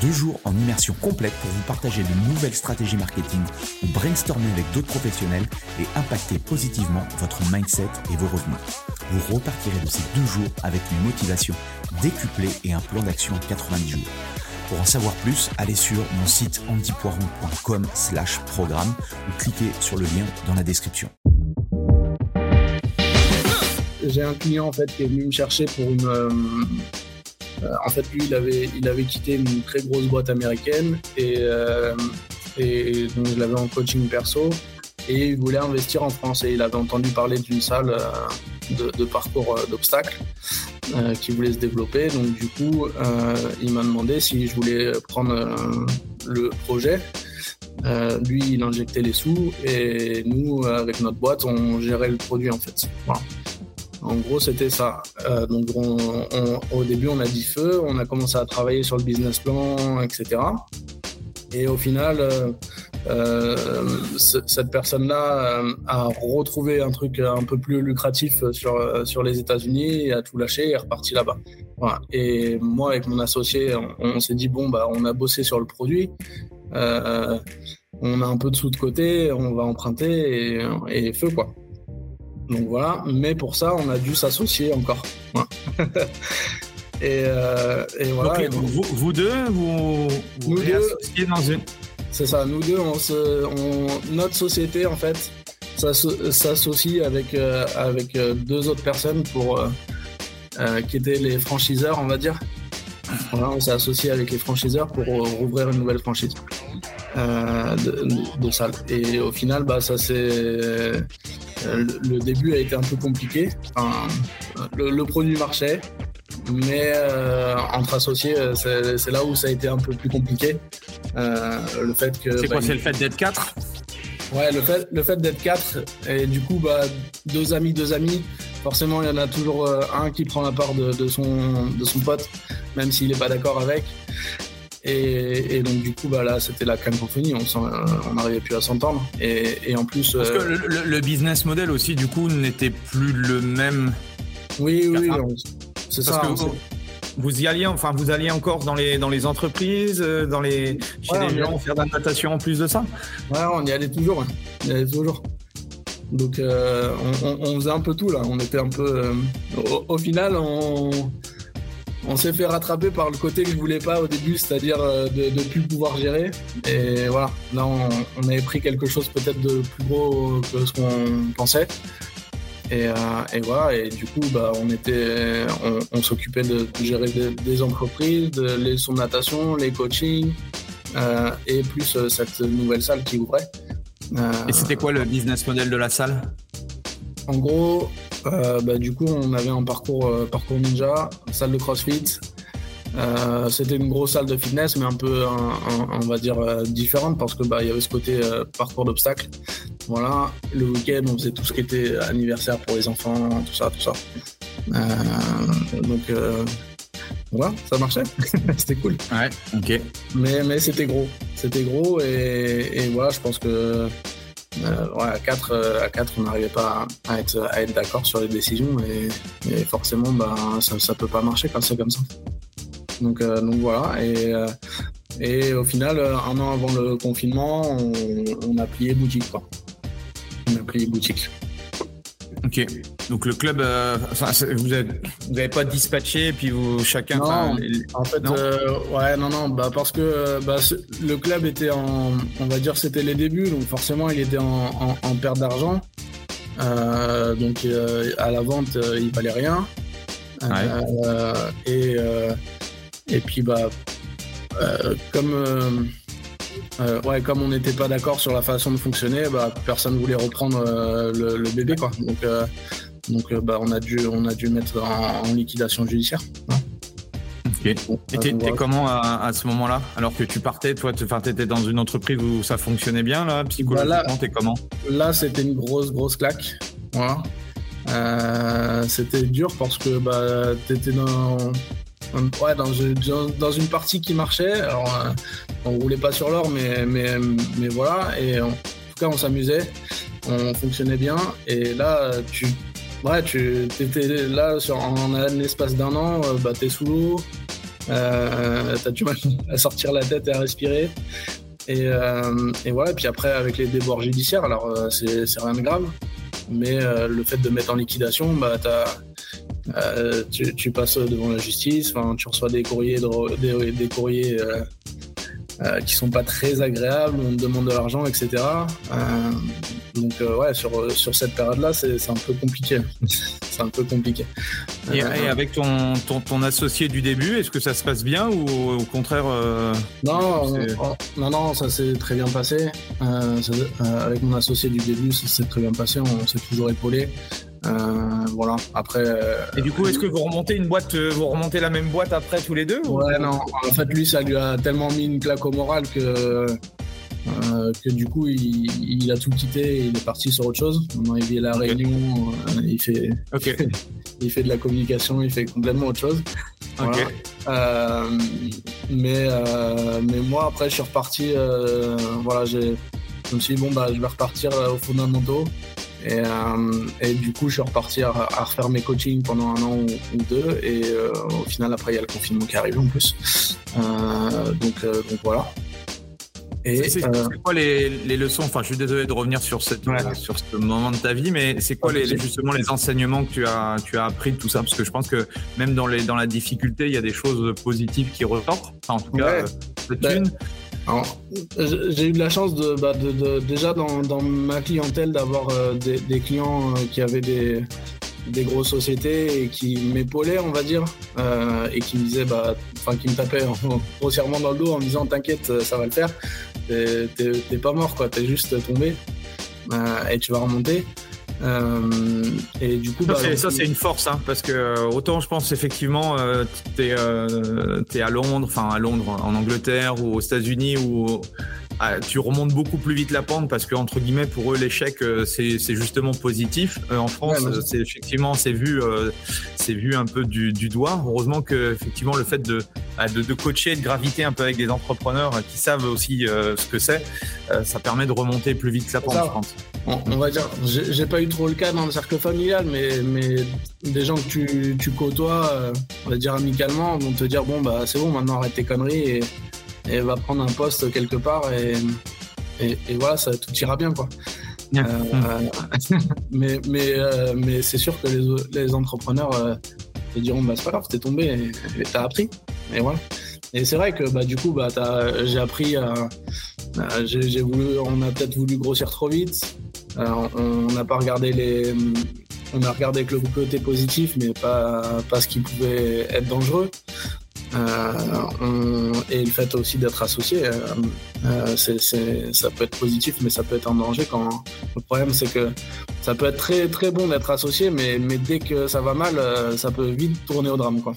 Deux jours en immersion complète pour vous partager de nouvelles stratégies marketing ou brainstormer avec d'autres professionnels et impacter positivement votre mindset et vos revenus. Vous repartirez de ces deux jours avec une motivation décuplée et un plan d'action en 90 jours. Pour en savoir plus, allez sur mon site antipoiron.com slash programme ou cliquez sur le lien dans la description. J'ai un client en fait qui est venu me chercher pour une, euh, en fait, lui, il avait, il avait quitté une très grosse boîte américaine et, euh, et donc je l'avais en coaching perso et il voulait investir en France et il avait entendu parler d'une salle euh, de, parcours d'obstacles qui voulait se développer. Donc du coup, il m'a demandé si je voulais prendre le projet. lui, il injectait les sous et nous, avec notre boîte, on gérait le produit en fait. Voilà. En gros, c'était ça. Euh, donc, au début, on a dit feu, on a commencé à travailler sur le business plan, etc. Et au final, euh, euh, cette personne-là a retrouvé un truc un peu plus lucratif sur, sur les États-Unis a tout lâché et est reparti là-bas. Et moi, avec mon associé, on, s'est dit bon, bah, on a bossé sur le produit. on a un peu de sous de côté, on va emprunter et, et feu quoi. Donc voilà, mais pour ça, on a dû s'associer encore. Euh, et, voilà. vous, deux, vous, vous nous associez dans une. C'est ça, nous deux, on notre société, en fait, s'associe avec, euh, avec euh, deux autres personnes pour, qui étaient les franchiseurs, on va dire. Voilà, on s'est associé avec les franchiseurs pour rouvrir une nouvelle franchise de, de, salle. Et au final, bah, ça c'est euh, le début a été un peu compliqué. le, produit marchait, mais euh, entre associés, euh, c'est là où ça a été un peu plus compliqué. le fait que. C'est quoi, bah, c'est le fait d'être quatre? Ouais, le fait, le fait d'être quatre, et du coup, bah, deux amis, deux amis, forcément, il y en a toujours un qui prend la part de, son, de son pote, même s'il n'est pas d'accord avec. Et, donc du coup, bah, là, c'était la cacomphonie, on n'arrivait plus à s'entendre. Et, en plus... Parce que euh, le, business model aussi, du coup, n'était plus le même. Oui, oui, c'est ça. Que vous, y alliez, enfin, vous alliez encore dans les, dans les entreprises, euh, dans les, chez les gens, faire de la natation en plus de ça Ouais, on y allait toujours. On y allait toujours. Donc, euh, on, faisait un peu tout là. On était un peu. au, final, on on s'est fait rattraper par le côté que je voulais pas au début, c'est-à-dire euh, de ne plus pouvoir gérer. Et voilà, là on, avait pris quelque chose peut-être de plus gros que ce qu'on pensait. Et, euh, voilà, et du coup, bah, on était, on, s'occupait de, gérer des, entreprises, de, les de natation, les coachings, euh, et plus cette nouvelle salle qui ouvrait. et c'était quoi le business model de la salle? En gros, bah, du coup, on avait un parcours, euh, parcours ninja, salle de crossfit. Euh, c'était une grosse salle de fitness, mais un peu, on va dire, différente parce que bah, il y avait ce côté parcours d'obstacles. Voilà, le week-end, on faisait tout ce qui était anniversaire pour les enfants, tout ça, tout ça. donc, voilà, ça marchait. c'était cool. Ouais, ok. Mais, mais c'était gros. C'était gros et, et, voilà, je pense que euh, à 4, euh, à on n'arrivait pas à être, à être d'accord sur les décisions et, forcément, bah, ça ne peut pas marcher quand c'est comme ça. Donc, euh, donc voilà. Et, et au final, un an avant le confinement, on, a plié boutique. Quoi. On a plié boutique. Ok. Donc le club, euh, vous n'avez pas dispatché puis vous chacun. Non, en fait, euh, ouais, non, non, bah parce que euh, bah, le club était en, on va dire, c'était les débuts, donc forcément il était en, perte d'argent. donc à la vente, il valait rien. et et puis bah comme euh, ouais, comme on n'était pas d'accord sur la façon de fonctionner, bah, personne voulait reprendre euh, le, bébé, quoi. Donc, euh, donc bah, on a dû, on a dû mettre en, liquidation judiciaire. Ok. Et t'es comment à, ce moment-là? Alors que tu partais, toi, tu étais dans une entreprise où ça fonctionnait bien, là, psychologiquement, bah t'es comment? Là, c'était une grosse, grosse claque. Voilà. c'était dur parce que bah, tu étais dans, ouais, dans, dans, une partie qui marchait. Alors, on roulait pas sur l'or, mais, mais, mais voilà. Et en tout cas, on s'amusait, on fonctionnait bien. Et là, tu Ouais, tu étais là sur, en un espace d'un an, euh, bah, t'es sous l'eau, euh, t'as du mal à sortir la tête et à respirer. Et, euh, et voilà, puis après, avec les déboires judiciaires, alors euh, c'est rien de grave, mais le fait de mettre en liquidation, bah, tu, tu, passes devant la justice, tu reçois des courriers, des, des, courriers euh, qui sont pas très agréables, on te demande de l'argent, etc. Euh, donc euh, ouais, sur, sur cette période-là, c'est un peu compliqué. c'est un peu compliqué. Et, avec ton, ton, ton, associé du début, est-ce que ça se passe bien ou au contraire non, non, non, ça s'est très bien passé. avec mon associé du début, ça s'est très bien passé. On s'est toujours épaulé. Euh, voilà. Après. Euh, et du coup, est-ce que vous remontez une boîte, euh, vous remontez la même boîte après tous les deux Ouais, non. En fait, lui, ça lui a tellement mis une claque au moral que. que du coup il, a tout quitté et il est parti sur autre chose. Maintenant il vit à la Réunion, il fait, il fait de la communication, il fait complètement autre chose. mais mais moi après je suis reparti, voilà j'ai, je me suis dit bon bah je vais repartir aux fondamentaux. Et, euh, et, du coup, je suis reparti à, refaire mes coachings pendant un an ou, deux. Et euh, au final, après, il y a le confinement qui arrive en plus. Euh, donc, donc voilà. C'est quoi les, les, leçons? Enfin, je suis désolé de revenir sur, cette, sur ce moment de ta vie, mais c'est quoi les, justement les enseignements que tu as, tu as appris de tout ça? Parce que je pense que même dans, les, dans la difficulté, il y a des choses positives qui ressortent. Enfin, en tout cas, ouais. J'ai eu de la chance de, bah, de, déjà dans, ma clientèle d'avoir euh, des, clients euh, qui avaient des, grosses sociétés et qui m'épaulaient, on va dire, euh, et qui me disaient, bah, enfin, qui me tapaient grossièrement dans le dos en me disant, t'inquiète, ça va le faire. T'es pas mort, quoi. T'es juste tombé et tu vas remonter. Euh, et du coup, ça, bah, c'est une force, hein, parce que euh, autant je pense effectivement, euh, t'es es à Londres, enfin à Londres, en Angleterre ou aux États-Unis, ah, tu remontes beaucoup plus vite la pente parce que entre guillemets pour eux l'échec c'est justement positif. en France, c'est effectivement c'est vu c'est vu un peu du, du, doigt. Heureusement que effectivement le fait de, bah, de, de coacher, de graviter un peu avec des entrepreneurs qui savent aussi ce que c'est, ça permet de remonter plus vite la pente, je pense on, va dire, j'ai pas eu trop le cas dans le cercle familial, mais, mais des gens que tu, tu côtoies, euh, on va dire amicalement, vont te dire bon bah c'est bon, maintenant arrête tes conneries et, et va prendre un poste quelque part et, et, voilà, ça tout ira bien quoi. Euh, mais mais, euh, mais c'est sûr que les, les entrepreneurs te diront bah c'est pas grave, t'es tombé et t'as appris. Et voilà. Et c'est vrai que bah, du coup, bah, j'ai appris à. j'ai voulu, on a peut-être voulu grossir trop vite. Euh, on n'a pas regardé les. On a regardé que le côté positif, mais pas, pas ce qui pouvait être dangereux. Euh, et le fait aussi d'être associé, euh, ça peut être positif, mais ça peut être un danger quand. Le problème, c'est que ça peut être très très bon d'être associé, mais, mais dès que ça va mal, ça peut vite tourner au drame, quoi.